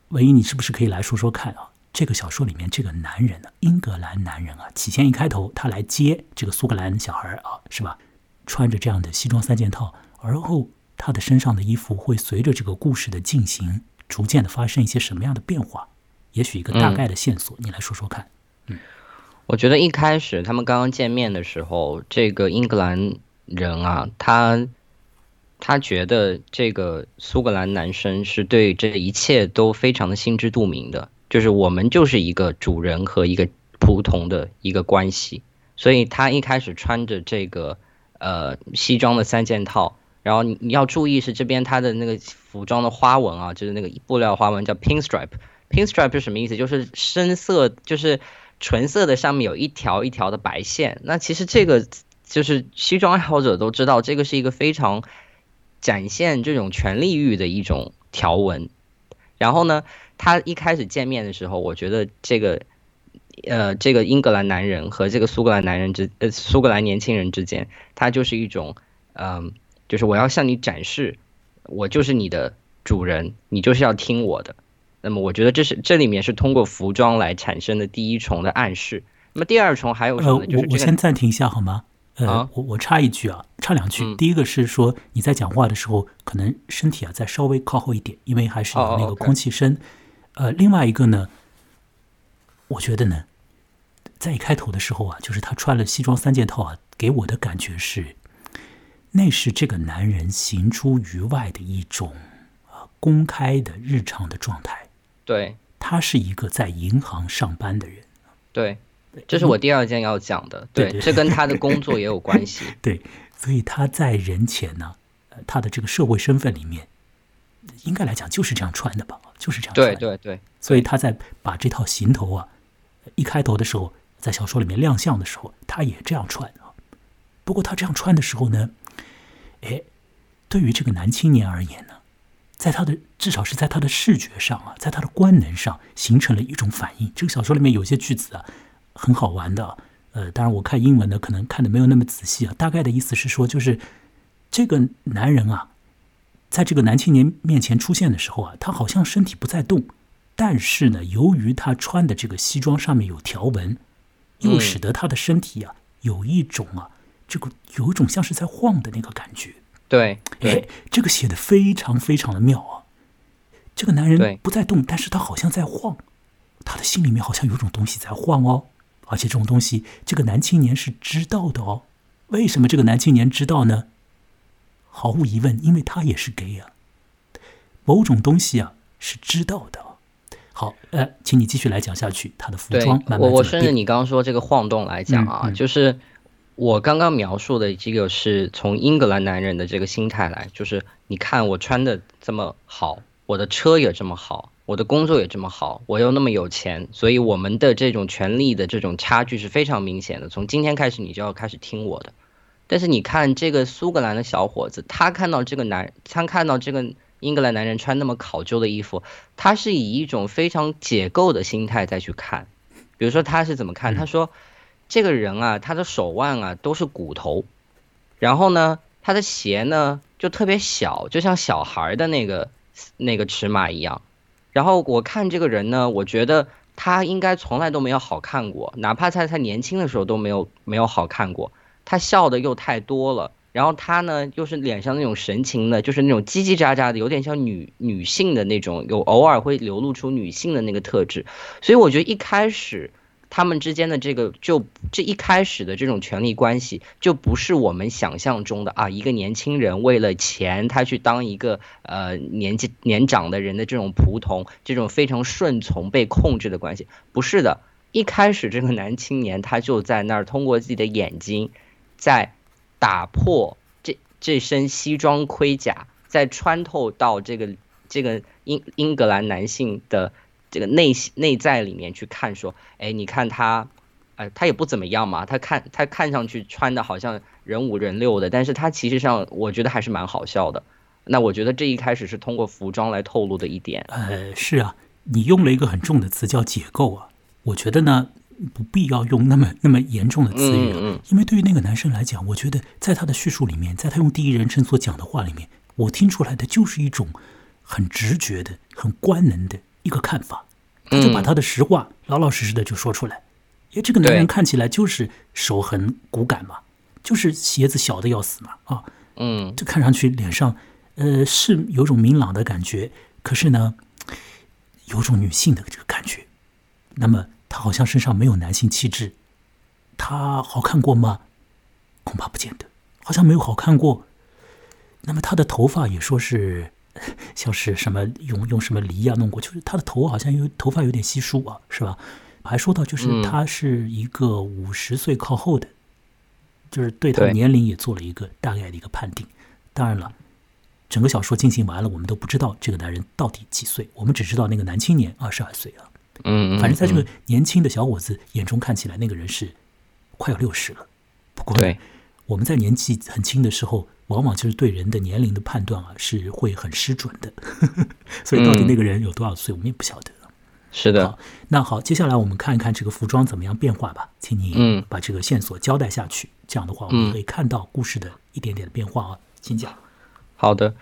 唯一，你是不是可以来说说看啊？这个小说里面这个男人呢，英格兰男人啊，起先一开头他来接这个苏格兰小孩啊，是吧？穿着这样的西装三件套，而后他的身上的衣服会随着这个故事的进行，逐渐的发生一些什么样的变化？也许一个大概的线索，你来说说看。嗯，我觉得一开始他们刚刚见面的时候，这个英格兰人啊，他他觉得这个苏格兰男生是对这一切都非常的心知肚明的，就是我们就是一个主人和一个仆从的一个关系，所以他一开始穿着这个呃西装的三件套，然后你你要注意是这边它的那个服装的花纹啊，就是那个布料花纹叫 pinstripe。Pinstripe 是什么意思？就是深色，就是纯色的，上面有一条一条的白线。那其实这个就是西装爱好者都知道，这个是一个非常展现这种权力欲的一种条纹。然后呢，他一开始见面的时候，我觉得这个呃，这个英格兰男人和这个苏格兰男人之呃苏格兰年轻人之间，他就是一种嗯，就是我要向你展示，我就是你的主人，你就是要听我的。那么我觉得这是这里面是通过服装来产生的第一重的暗示。那么第二重还有什么？呃，我我先暂停一下好吗？呃，我我插一句啊，插两句。第一个是说你在讲话的时候，可能身体啊再稍微靠后一点，因为还是有那个空气声。呃，另外一个呢，我觉得呢，在一开头的时候啊，就是他穿了西装三件套啊，给我的感觉是，那是这个男人行出于外的一种啊公开的日常的状态。对。他是一个在银行上班的人，对，这是我第二件要讲的，对，这跟他的工作也有关系，*laughs* 对，所以他在人前呢，呃，他的这个社会身份里面，应该来讲就是这样穿的吧，就是这样，对对对，所以他在把这套行头啊，一开头的时候，在小说里面亮相的时候，他也这样穿啊，不过他这样穿的时候呢，哎，对于这个男青年而言呢，在他的至少是在他的视觉上啊，在他的官能上形成了一种反应。这个小说里面有些句子啊，很好玩的。呃，当然我看英文的，可能看的没有那么仔细啊。大概的意思是说，就是这个男人啊，在这个男青年面前出现的时候啊，他好像身体不在动，但是呢，由于他穿的这个西装上面有条纹，又使得他的身体啊有一种啊，这个有一种像是在晃的那个感觉。对，哎，这个写的非常非常的妙啊。这个男人不在动，但是他好像在晃，他的心里面好像有种东西在晃哦。而且这种东西，这个男青年是知道的哦。为什么这个男青年知道呢？毫无疑问，因为他也是 gay 啊。某种东西啊是知道的。好，呃，请你继续来讲下去。他的服装，慢慢我我顺着你刚刚说这个晃动来讲啊，就是我刚刚描述的这个是从英格兰男人的这个心态来，就是你看我穿的这么好，我的车也这么好。我的工作也这么好，我又那么有钱，所以我们的这种权利的这种差距是非常明显的。从今天开始，你就要开始听我的。但是你看这个苏格兰的小伙子，他看到这个男，他看到这个英格兰男人穿那么考究的衣服，他是以一种非常解构的心态再去看。比如说他是怎么看？他说，这个人啊，他的手腕啊都是骨头，然后呢，他的鞋呢就特别小，就像小孩的那个那个尺码一样。然后我看这个人呢，我觉得他应该从来都没有好看过，哪怕在他年轻的时候都没有没有好看过。他笑的又太多了，然后他呢又是脸上那种神情呢，就是那种叽叽喳喳的，有点像女女性的那种，有偶尔会流露出女性的那个特质。所以我觉得一开始。他们之间的这个，就这一开始的这种权力关系，就不是我们想象中的啊，一个年轻人为了钱，他去当一个呃年纪年长的人的这种仆从，这种非常顺从被控制的关系，不是的。一开始这个男青年他就在那儿通过自己的眼睛，在打破这这身西装盔甲，在穿透到这个这个英英格兰男性的。这个内内在里面去看，说，哎，你看他，呃，他也不怎么样嘛，他看他看上去穿的好像人五人六的，但是他其实上我觉得还是蛮好笑的。那我觉得这一开始是通过服装来透露的一点。呃，是啊，你用了一个很重的词叫解构啊，我觉得呢不必要用那么 *laughs* 那么严重的词语，因为对于那个男生来讲，我觉得在他的叙述里面，在他用第一人称所讲的话里面，我听出来的就是一种很直觉的、很官能的。一个看法，他就把他的实话老老实实的就说出来。因为这个男人看起来就是手很骨感嘛，就是鞋子小的要死嘛，啊，嗯，就看上去脸上，呃，是有种明朗的感觉，可是呢，有种女性的这个感觉。那么他好像身上没有男性气质，他好看过吗？恐怕不见得，好像没有好看过。那么他的头发也说是。*laughs* 像是什么用用什么梨啊弄过，就是他的头好像有头发有点稀疏啊，是吧？还说到就是他是一个五十岁靠后的，就是对他年龄也做了一个大概的一个判定。当然了，整个小说进行完了，我们都不知道这个男人到底几岁，我们只知道那个男青年二十二岁啊。嗯，反正在这个年轻的小伙子眼中看起来，那个人是快要六十了。不过，我们在年纪很轻的时候。往往就是对人的年龄的判断啊，是会很失准的。*laughs* 所以到底那个人有多少岁，我们也不晓得。是的。那好，接下来我们看一看这个服装怎么样变化吧，请你把这个线索交代下去。这样的话，我们可以看到故事的一点点的变化啊。请讲。好的。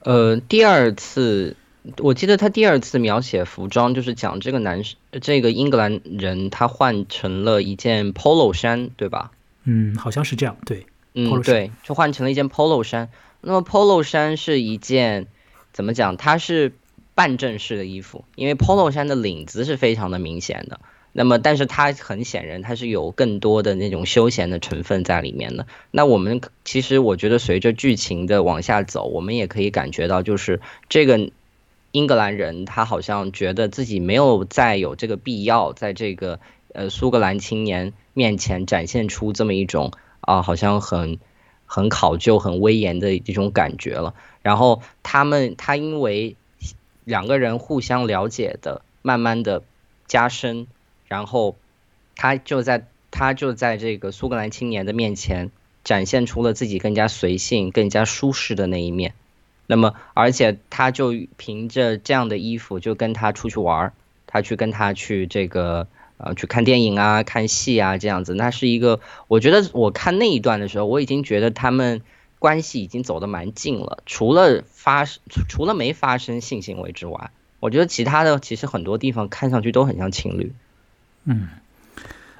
呃，第二次，我记得他第二次描写服装，就是讲这个男生，这个英格兰人，他换成了一件 polo 衫，对吧？嗯，好像是这样，对。嗯，对，就换成了一件 polo 衫。那么 polo 衫是一件怎么讲？它是半正式的衣服，因为 polo 衫的领子是非常的明显的。那么，但是它很显然，它是有更多的那种休闲的成分在里面的。那我们其实我觉得，随着剧情的往下走，我们也可以感觉到，就是这个英格兰人他好像觉得自己没有再有这个必要，在这个呃苏格兰青年面前展现出这么一种。啊，好像很很考究、很威严的一种感觉了。然后他们，他因为两个人互相了解的，慢慢的加深，然后他就在他就在这个苏格兰青年的面前展现出了自己更加随性、更加舒适的那一面。那么而且他就凭着这样的衣服就跟他出去玩儿，他去跟他去这个呃去看电影啊、看戏啊这样子，那是一个我觉得我看那一段的时候，我已经觉得他们关系已经走得蛮近了，除了发生除了没发生性行为之外，我觉得其他的其实很多地方看上去都很像情侣。嗯。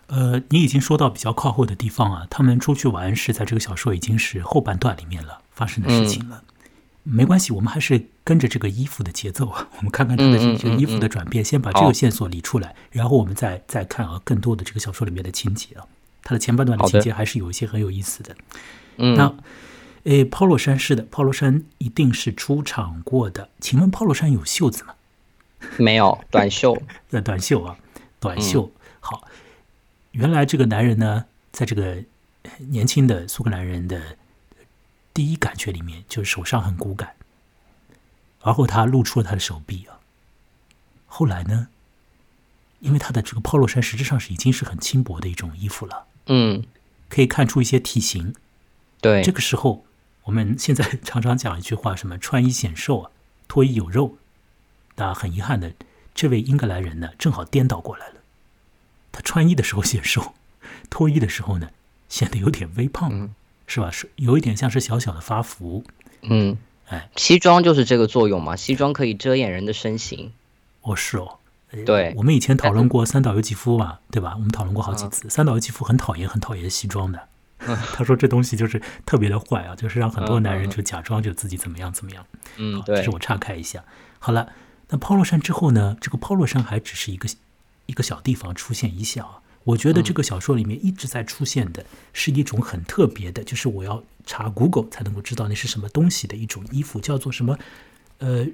呃，你已经说到比较靠后的地方啊，他们出去玩是在这个小说已经是后半段里面了发生的事情了。没关系，我们还是跟着这个衣服的节奏啊，我们看看他的这个衣服的转变，先把这个线索理出来，然后我们再再看啊更多的这个小说里面的情节啊。它的前半段的情节还是有一些很有意思的。嗯，那诶，抛落山是的，抛落山一定是出场过的。请问抛落山有袖子吗？*laughs* 没有，短袖。*laughs* 那短袖啊，短袖好。原来这个男人呢，在这个年轻的苏格兰人的第一感觉里面，就是手上很骨感，而后他露出了他的手臂啊。后来呢，因为他的这个 polo 衫实质上是已经是很轻薄的一种衣服了，嗯，可以看出一些体型。对，这个时候我们现在常常讲一句话，什么穿衣显瘦啊，脱衣有肉。但很遗憾的，这位英格兰人呢，正好颠倒过来了。他穿衣的时候显瘦，脱衣的时候呢，显得有点微胖，是吧？是有一点像是小小的发福。嗯，哎，西装就是这个作用嘛，西装可以遮掩人的身形。哦，是哦。对，我们以前讨论过三岛由纪夫嘛，对吧？我们讨论过好几次。三岛由纪夫很讨厌、很讨厌西装的。*laughs* 他说这东西就是特别的坏啊，就是让很多男人就假装就自己怎么样怎么样。嗯，对。这是我岔开一下。好了，那 polo 衫之后呢？这个 polo 衫还只是一个。一个小地方出现一下啊，我觉得这个小说里面一直在出现的是一种很特别的，就是我要查 Google 才能够知道那是什么东西的一种衣服，叫做什么呃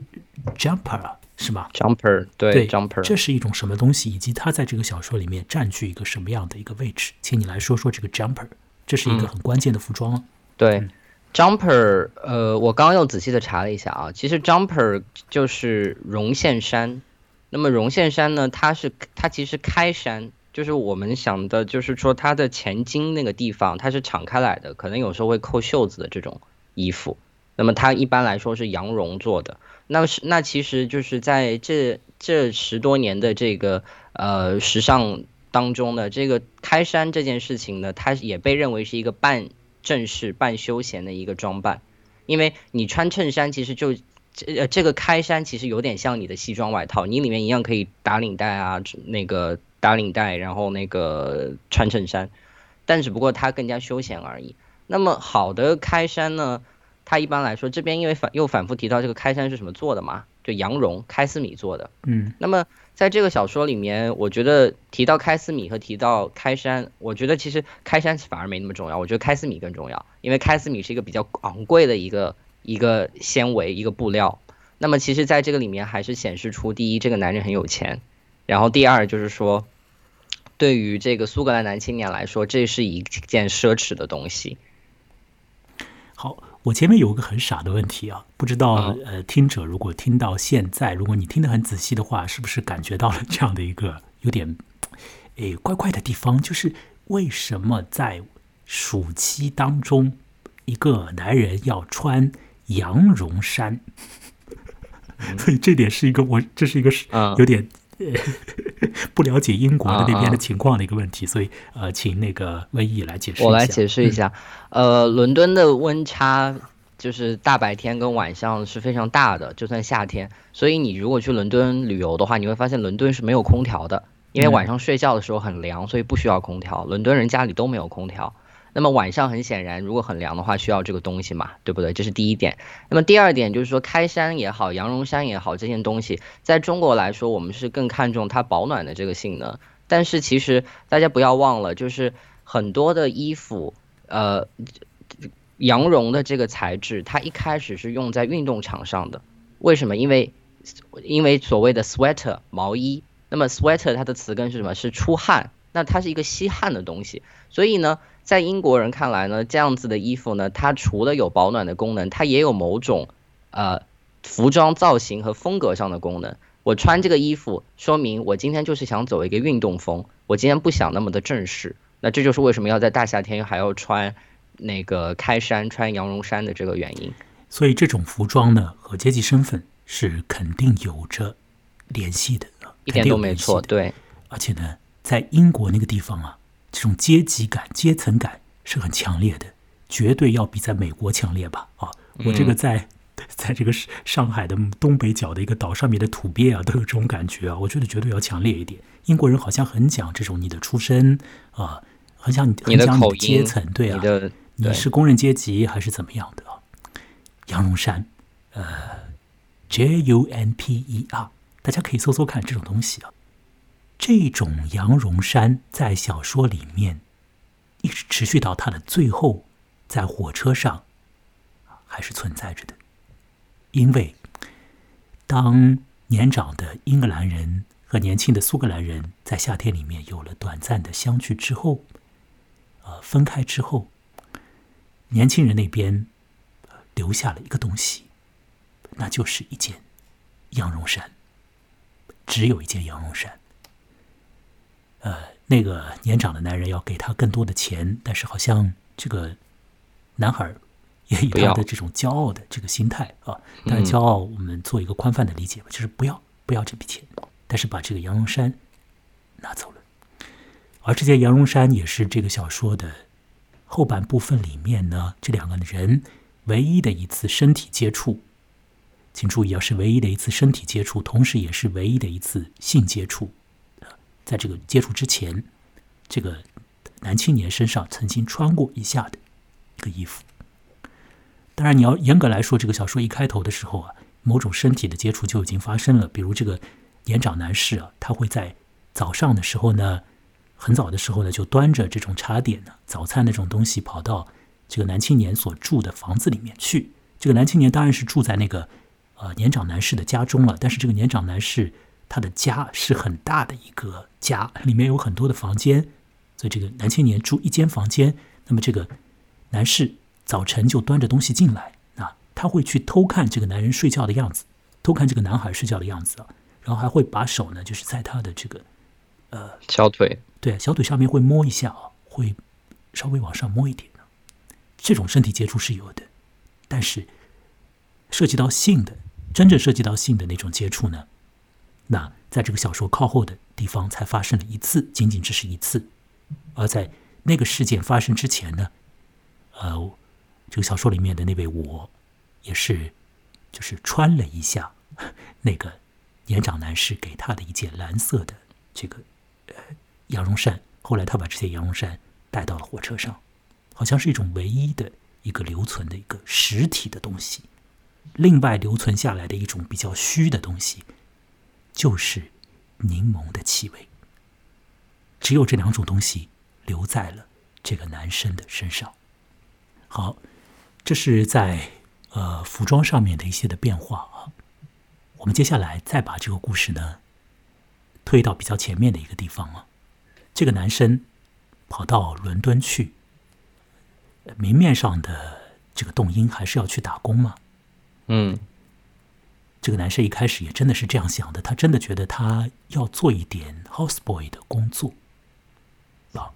jumper 啊，是吗？jumper 对 jumper，这是一种什么东西，以及它在这个小说里面占据一个什么样的一个位置？请你来说说这个 jumper，这是一个很关键的服装。对 jumper，呃，我刚刚又仔细的查了一下啊，其实 jumper 就是绒线衫。那么绒线衫呢？它是它其实开衫，就是我们想的，就是说它的前襟那个地方它是敞开来的，可能有时候会扣袖子的这种衣服。那么它一般来说是羊绒做的。那是那其实就是在这这十多年的这个呃时尚当中呢，这个开衫这件事情呢，它也被认为是一个半正式半休闲的一个装扮，因为你穿衬衫其实就。这呃，这个开衫其实有点像你的西装外套，你里面一样可以打领带啊，那个打领带，然后那个穿衬衫，但只不过它更加休闲而已。那么好的开衫呢，它一般来说这边因为反又反复提到这个开衫是什么做的嘛，就羊绒开司米做的。嗯。那么在这个小说里面，我觉得提到开司米和提到开衫，我觉得其实开衫反而没那么重要，我觉得开司米更重要，因为开司米是一个比较昂贵的一个。一个纤维，一个布料，那么其实在这个里面还是显示出，第一，这个男人很有钱，然后第二就是说，对于这个苏格兰男青年来说，这是一件奢侈的东西。好，我前面有一个很傻的问题啊，不知道呃，听者如果听到现在，如果你听得很仔细的话，是不是感觉到了这样的一个有点诶怪怪的地方？就是为什么在暑期当中，一个男人要穿？羊绒衫，*laughs* 所以这点是一个我这是一个是有点 *laughs* 不了解英国的那边的情况的一个问题，所以呃，请那个温毅来解释。我来解释一下，呃，伦敦的温差就是大白天跟晚上是非常大的，就算夏天。所以你如果去伦敦旅游的话，你会发现伦敦是没有空调的，因为晚上睡觉的时候很凉，所以不需要空调。伦敦人家里都没有空调。那么晚上很显然，如果很凉的话，需要这个东西嘛，对不对？这是第一点。那么第二点就是说，开衫也好，羊绒衫也好，这件东西在中国来说，我们是更看重它保暖的这个性能。但是其实大家不要忘了，就是很多的衣服，呃，羊绒的这个材质，它一开始是用在运动场上的。为什么？因为因为所谓的 sweater 毛衣，那么 sweater 它的词根是什么？是出汗，那它是一个吸汗的东西，所以呢。在英国人看来呢，这样子的衣服呢，它除了有保暖的功能，它也有某种呃服装造型和风格上的功能。我穿这个衣服，说明我今天就是想走一个运动风，我今天不想那么的正式。那这就是为什么要在大夏天还要穿那个开衫、穿羊绒衫的这个原因。所以这种服装呢和阶级身份是肯定有着联系的，一点都没错。对，而且呢，在英国那个地方啊，这种阶级感、阶层感是很强烈的，绝对要比在美国强烈吧？啊，我这个在。在这个上海的东北角的一个岛上面的土鳖啊，都有这种感觉啊，我觉得绝对要强烈一点。英国人好像很讲这种你的出身啊，很讲你很讲你的阶层，对啊，你是工人阶级还是怎么样的啊？羊绒衫，呃，J U N P E R，大家可以搜搜看这种东西啊。这种羊绒衫在小说里面一直持续到它的最后，在火车上还是存在着的。因为，当年长的英格兰人和年轻的苏格兰人在夏天里面有了短暂的相聚之后，呃，分开之后，年轻人那边留下了一个东西，那就是一件羊绒衫，只有一件羊绒衫。呃，那个年长的男人要给他更多的钱，但是好像这个男孩。也以他的这种骄傲的这个心态啊，但是骄傲我们做一个宽泛的理解吧，就是不要不要这笔钱，但是把这个羊绒衫拿走了。而这件羊绒衫也是这个小说的后半部分里面呢，这两个人唯一的一次身体接触。请注意啊，是唯一的一次身体接触，同时也是唯一的一次性接触。在这个接触之前，这个男青年身上曾经穿过一下的一个衣服。当然，你要严格来说，这个小说一开头的时候啊，某种身体的接触就已经发生了。比如这个年长男士啊，他会在早上的时候呢，很早的时候呢，就端着这种茶点呢、早餐那种东西，跑到这个男青年所住的房子里面去。这个男青年当然是住在那个呃年长男士的家中了，但是这个年长男士他的家是很大的一个家，里面有很多的房间，所以这个男青年住一间房间。那么这个男士。早晨就端着东西进来，啊，他会去偷看这个男人睡觉的样子，偷看这个男孩睡觉的样子啊，然后还会把手呢，就是在他的这个，呃，小腿，对，小腿上面会摸一下啊，会稍微往上摸一点这种身体接触是有的，但是涉及到性的，真正涉及到性的那种接触呢，那在这个小说靠后的地方才发生了一次，仅仅只是一次，而在那个事件发生之前呢，呃。这个小说里面的那位我，也是，就是穿了一下那个年长男士给他的一件蓝色的这个呃羊绒衫。后来他把这些羊绒衫带到了火车上，好像是一种唯一的一个留存的一个实体的东西。另外留存下来的一种比较虚的东西，就是柠檬的气味。只有这两种东西留在了这个男生的身上。好。这是在呃服装上面的一些的变化啊。我们接下来再把这个故事呢推到比较前面的一个地方啊。这个男生跑到伦敦去，明面上的这个动因还是要去打工嘛。嗯，这个男生一开始也真的是这样想的，他真的觉得他要做一点 houseboy 的工作啊，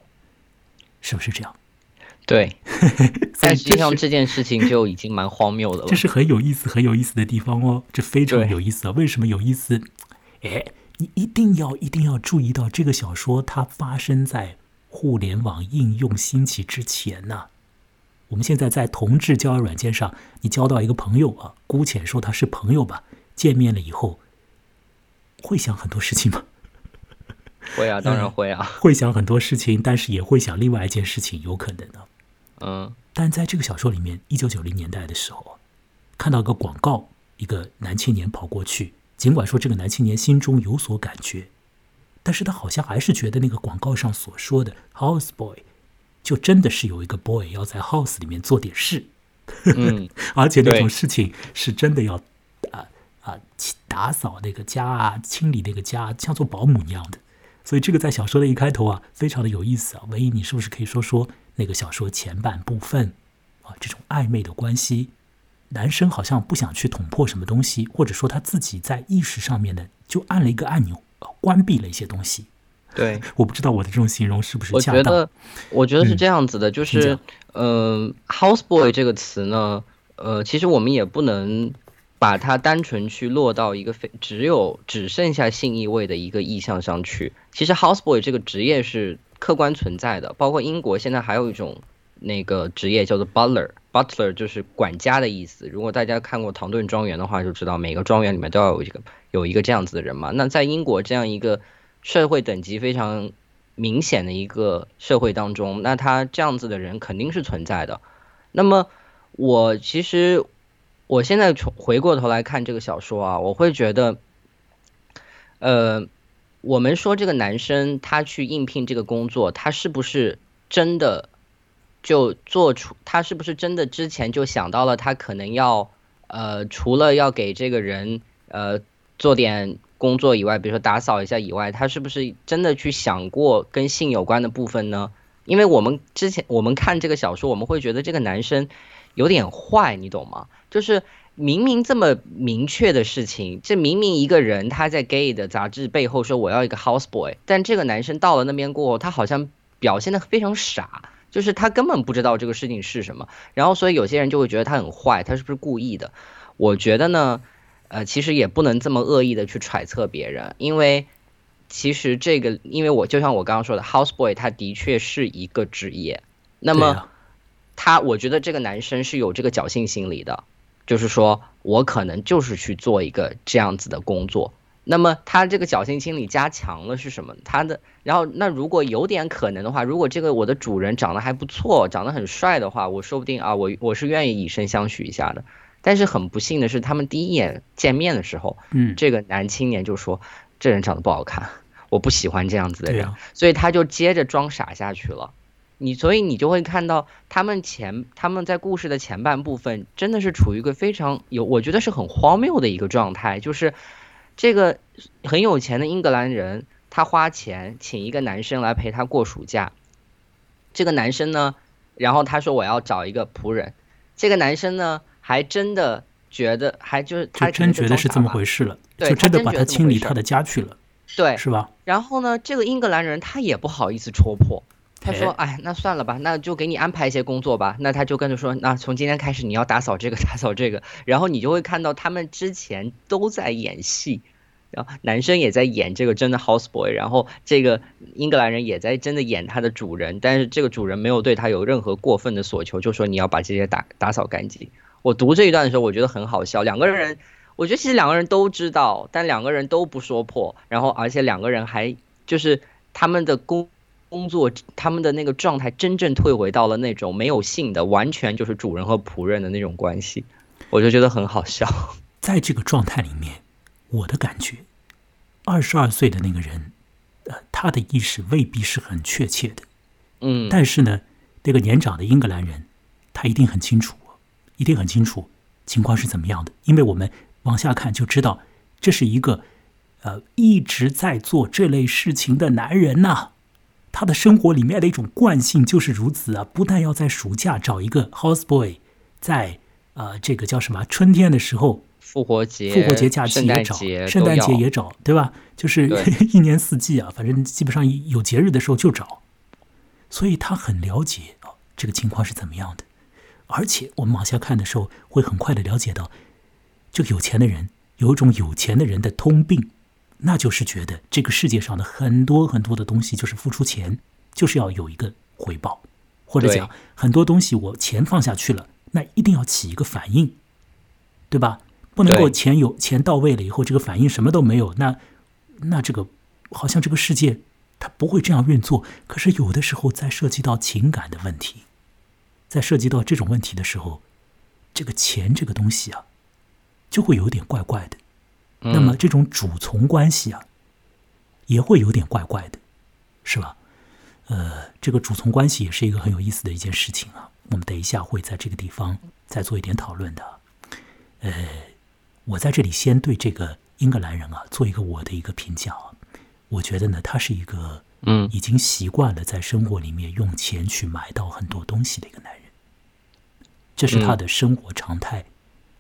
是不是这样？对，*laughs* 但实际上这件事情就已经蛮荒谬的了。这是很有意思、很有意思的地方哦，这非常有意思啊！为什么有意思？哎，你一定要、一定要注意到，这个小说它发生在互联网应用兴起之前呢。我们现在在同志交友软件上，你交到一个朋友啊，姑且说他是朋友吧，见面了以后，会想很多事情吗？会啊，当然会啊，会想很多事情，但是也会想另外一件事情，有可能的。嗯，但在这个小说里面，一九九零年代的时候，看到个广告，一个男青年跑过去，尽管说这个男青年心中有所感觉，但是他好像还是觉得那个广告上所说的 house boy，就真的是有一个 boy 要在 house 里面做点事，嗯，*laughs* 而且那种事情是真的要啊啊打扫那个家啊，清理那个家，像做保姆一样的。所以这个在小说的一开头啊，非常的有意思啊。文一你是不是可以说说那个小说前半部分啊，这种暧昧的关系，男生好像不想去捅破什么东西，或者说他自己在意识上面呢，就按了一个按钮，关闭了一些东西。对，*laughs* 我不知道我的这种形容是不是恰当。我觉得，我觉得是这样子的，就是，嗯，house boy 这个词呢，呃，其实我们也不能把它单纯去落到一个非只有只剩下性意味的一个意象上去。其实 houseboy 这个职业是客观存在的，包括英国现在还有一种那个职业叫做 butler，butler 就是管家的意思。如果大家看过《唐顿庄园》的话，就知道每个庄园里面都要有一个有一个这样子的人嘛。那在英国这样一个社会等级非常明显的一个社会当中，那他这样子的人肯定是存在的。那么我其实我现在从回过头来看这个小说啊，我会觉得，呃，我们说这个男生他去应聘这个工作，他是不是真的就做出？他是不是真的之前就想到了他可能要呃，除了要给这个人呃做点工作以外，比如说打扫一下以外，他是不是真的去想过跟性有关的部分呢？因为我们之前我们看这个小说，我们会觉得这个男生有点坏，你懂吗？就是明明这么明确的事情，这明明一个人他在 gay 的杂志背后说我要一个 houseboy，但这个男生到了那边过后，他好像表现的非常傻，就是他根本不知道这个事情是什么。然后所以有些人就会觉得他很坏，他是不是故意的？我觉得呢，呃，其实也不能这么恶意的去揣测别人，因为。其实这个，因为我就像我刚刚说的，houseboy，他的确是一个职业。那么，他我觉得这个男生是有这个侥幸心理的，就是说我可能就是去做一个这样子的工作。那么他这个侥幸心理加强了是什么？他的，然后那如果有点可能的话，如果这个我的主人长得还不错，长得很帅的话，我说不定啊，我我是愿意以身相许一下的。但是很不幸的是，他们第一眼见面的时候，嗯，这个男青年就说。这人长得不好看，我不喜欢这样子的人，所以他就接着装傻下去了。你所以你就会看到他们前他们在故事的前半部分真的是处于一个非常有我觉得是很荒谬的一个状态，就是这个很有钱的英格兰人，他花钱请一个男生来陪他过暑假。这个男生呢，然后他说我要找一个仆人，这个男生呢还真的。觉得还就是他真觉得是这么回事了，就真的把他清理他的家去了，对，是吧？然后呢，这个英格兰人他也不好意思戳破，他说：“哎，那算了吧，那就给你安排一些工作吧。”那他就跟着说：“那从今天开始你要打扫这个，*laughs* 打扫这个。”然后你就会看到他们之前都在演戏，然后男生也在演这个真的 houseboy，然后这个英格兰人也在真的演他的主人，但是这个主人没有对他有任何过分的索求，就说你要把这些打打扫干净。我读这一段的时候，我觉得很好笑。两个人，我觉得其实两个人都知道，但两个人都不说破。然后，而且两个人还就是他们的工工作，他们的那个状态，真正退回到了那种没有性的，完全就是主人和仆人的那种关系。我就觉得很好笑。在这个状态里面，我的感觉，二十二岁的那个人，呃，他的意识未必是很确切的。嗯，但是呢，那个年长的英格兰人，他一定很清楚。一定很清楚情况是怎么样的，因为我们往下看就知道，这是一个呃一直在做这类事情的男人呐。他的生活里面的一种惯性就是如此啊，不但要在暑假找一个 houseboy，在呃这个叫什么春天的时候，复活节、复活节假期也找，圣诞节也找，对吧？就是 *laughs* 一年四季啊，反正基本上有节日的时候就找，所以他很了解啊这个情况是怎么样的。而且我们往下看的时候，会很快的了解到，这个有钱的人有一种有钱的人的通病，那就是觉得这个世界上的很多很多的东西，就是付出钱就是要有一个回报，或者讲很多东西我钱放下去了，那一定要起一个反应，对吧？不能够钱有钱到位了以后，这个反应什么都没有，那那这个好像这个世界它不会这样运作。可是有的时候在涉及到情感的问题。在涉及到这种问题的时候，这个钱这个东西啊，就会有点怪怪的。那么这种主从关系啊，也会有点怪怪的，是吧？呃，这个主从关系也是一个很有意思的一件事情啊。我们等一下会在这个地方再做一点讨论的。呃，我在这里先对这个英格兰人啊做一个我的一个评价啊。我觉得呢，他是一个。嗯，已经习惯了在生活里面用钱去买到很多东西的一个男人，这是他的生活常态，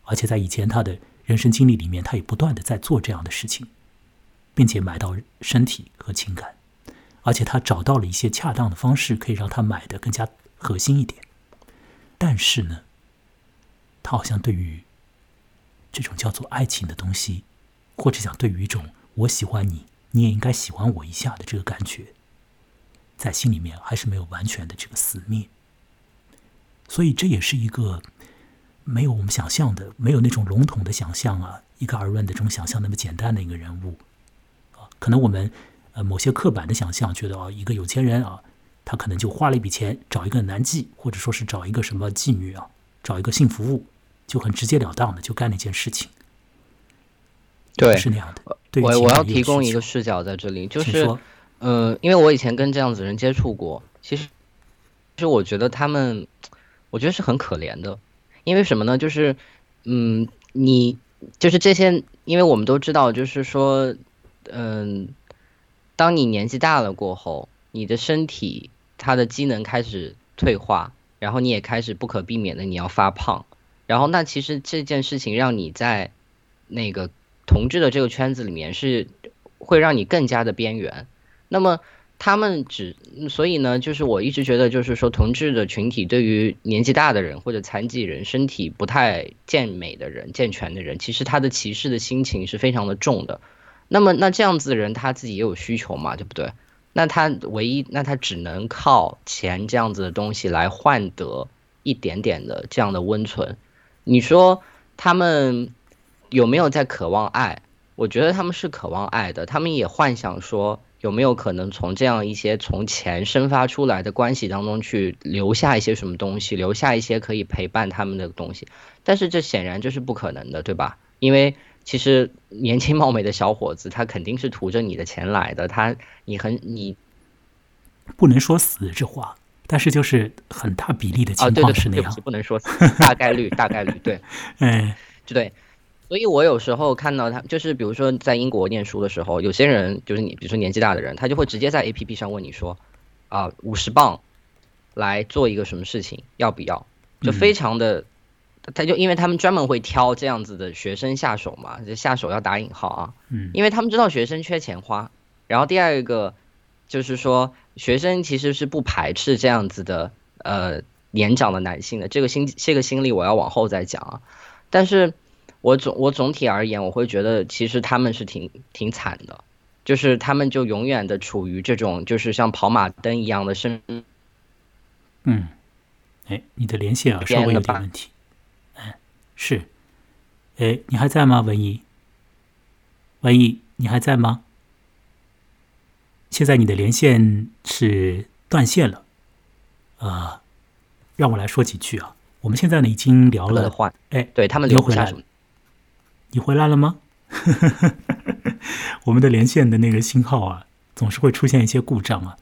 而且在以前他的人生经历里面，他也不断的在做这样的事情，并且买到身体和情感，而且他找到了一些恰当的方式，可以让他买的更加核心一点。但是呢，他好像对于这种叫做爱情的东西，或者讲对于一种我喜欢你，你也应该喜欢我一下的这个感觉，在心里面还是没有完全的这个死灭。所以这也是一个没有我们想象的，没有那种笼统的想象啊，一概而论的这种想象那么简单的一个人物啊。可能我们呃某些刻板的想象，觉得啊，一个有钱人啊，他可能就花了一笔钱找一个男妓，或者说是找一个什么妓女啊，找一个性服务，就很直截了当的就干那件事情。对，是那样的。对我我要提供一个视角在这里，就是呃，因为我以前跟这样子人接触过，其实其实我觉得他们。我觉得是很可怜的，因为什么呢？就是，嗯，你就是这些，因为我们都知道，就是说，嗯，当你年纪大了过后，你的身体它的机能开始退化，然后你也开始不可避免的你要发胖，然后那其实这件事情让你在那个同志的这个圈子里面是会让你更加的边缘，那么。他们只，所以呢，就是我一直觉得，就是说，同志的群体对于年纪大的人或者残疾人、身体不太健美的人、健全的人，其实他的歧视的心情是非常的重的。那么，那这样子的人，他自己也有需求嘛，对不对？那他唯一，那他只能靠钱这样子的东西来换得一点点的这样的温存。你说他们有没有在渴望爱？我觉得他们是渴望爱的，他们也幻想说。有没有可能从这样一些从钱生发出来的关系当中去留下一些什么东西，留下一些可以陪伴他们的东西？但是这显然就是不可能的，对吧？因为其实年轻貌美的小伙子他肯定是图着你的钱来的，他你很你不能说死这话，但是就是很大比例的情况是那样，不能说死，大概率大概率对，嗯，对。*laughs* 所以我有时候看到他，就是比如说在英国念书的时候，有些人就是你，比如说年纪大的人，他就会直接在 A P P 上问你说，啊，五十磅来做一个什么事情，要不要？就非常的，他就因为他们专门会挑这样子的学生下手嘛，就下手要打引号啊，嗯，因为他们知道学生缺钱花。然后第二个就是说，学生其实是不排斥这样子的呃年长的男性的，这个心这个心理我要往后再讲啊，但是。我总我总体而言，我会觉得其实他们是挺挺惨的，就是他们就永远的处于这种就是像跑马灯一样的生。嗯，哎，你的连线啊稍微有点问题。嗯，是，哎，你还在吗，文艺？文艺，你还在吗？现在你的连线是断线了。呃，让我来说几句啊。我们现在呢已经聊了，哎，对他们留回来了。你回来了吗？*laughs* 我们的连线的那个信号啊，总是会出现一些故障啊。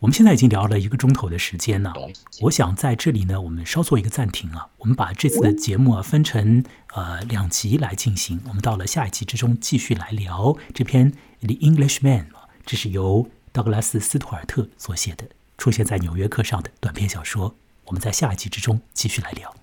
我们现在已经聊了一个钟头的时间了，我想在这里呢，我们稍做一个暂停啊。我们把这次的节目啊分成呃两集来进行。我们到了下一集之中继续来聊这篇《The Englishman》啊，这是由道格拉斯·斯图尔特所写的，出现在《纽约客》上的短篇小说。我们在下一集之中继续来聊。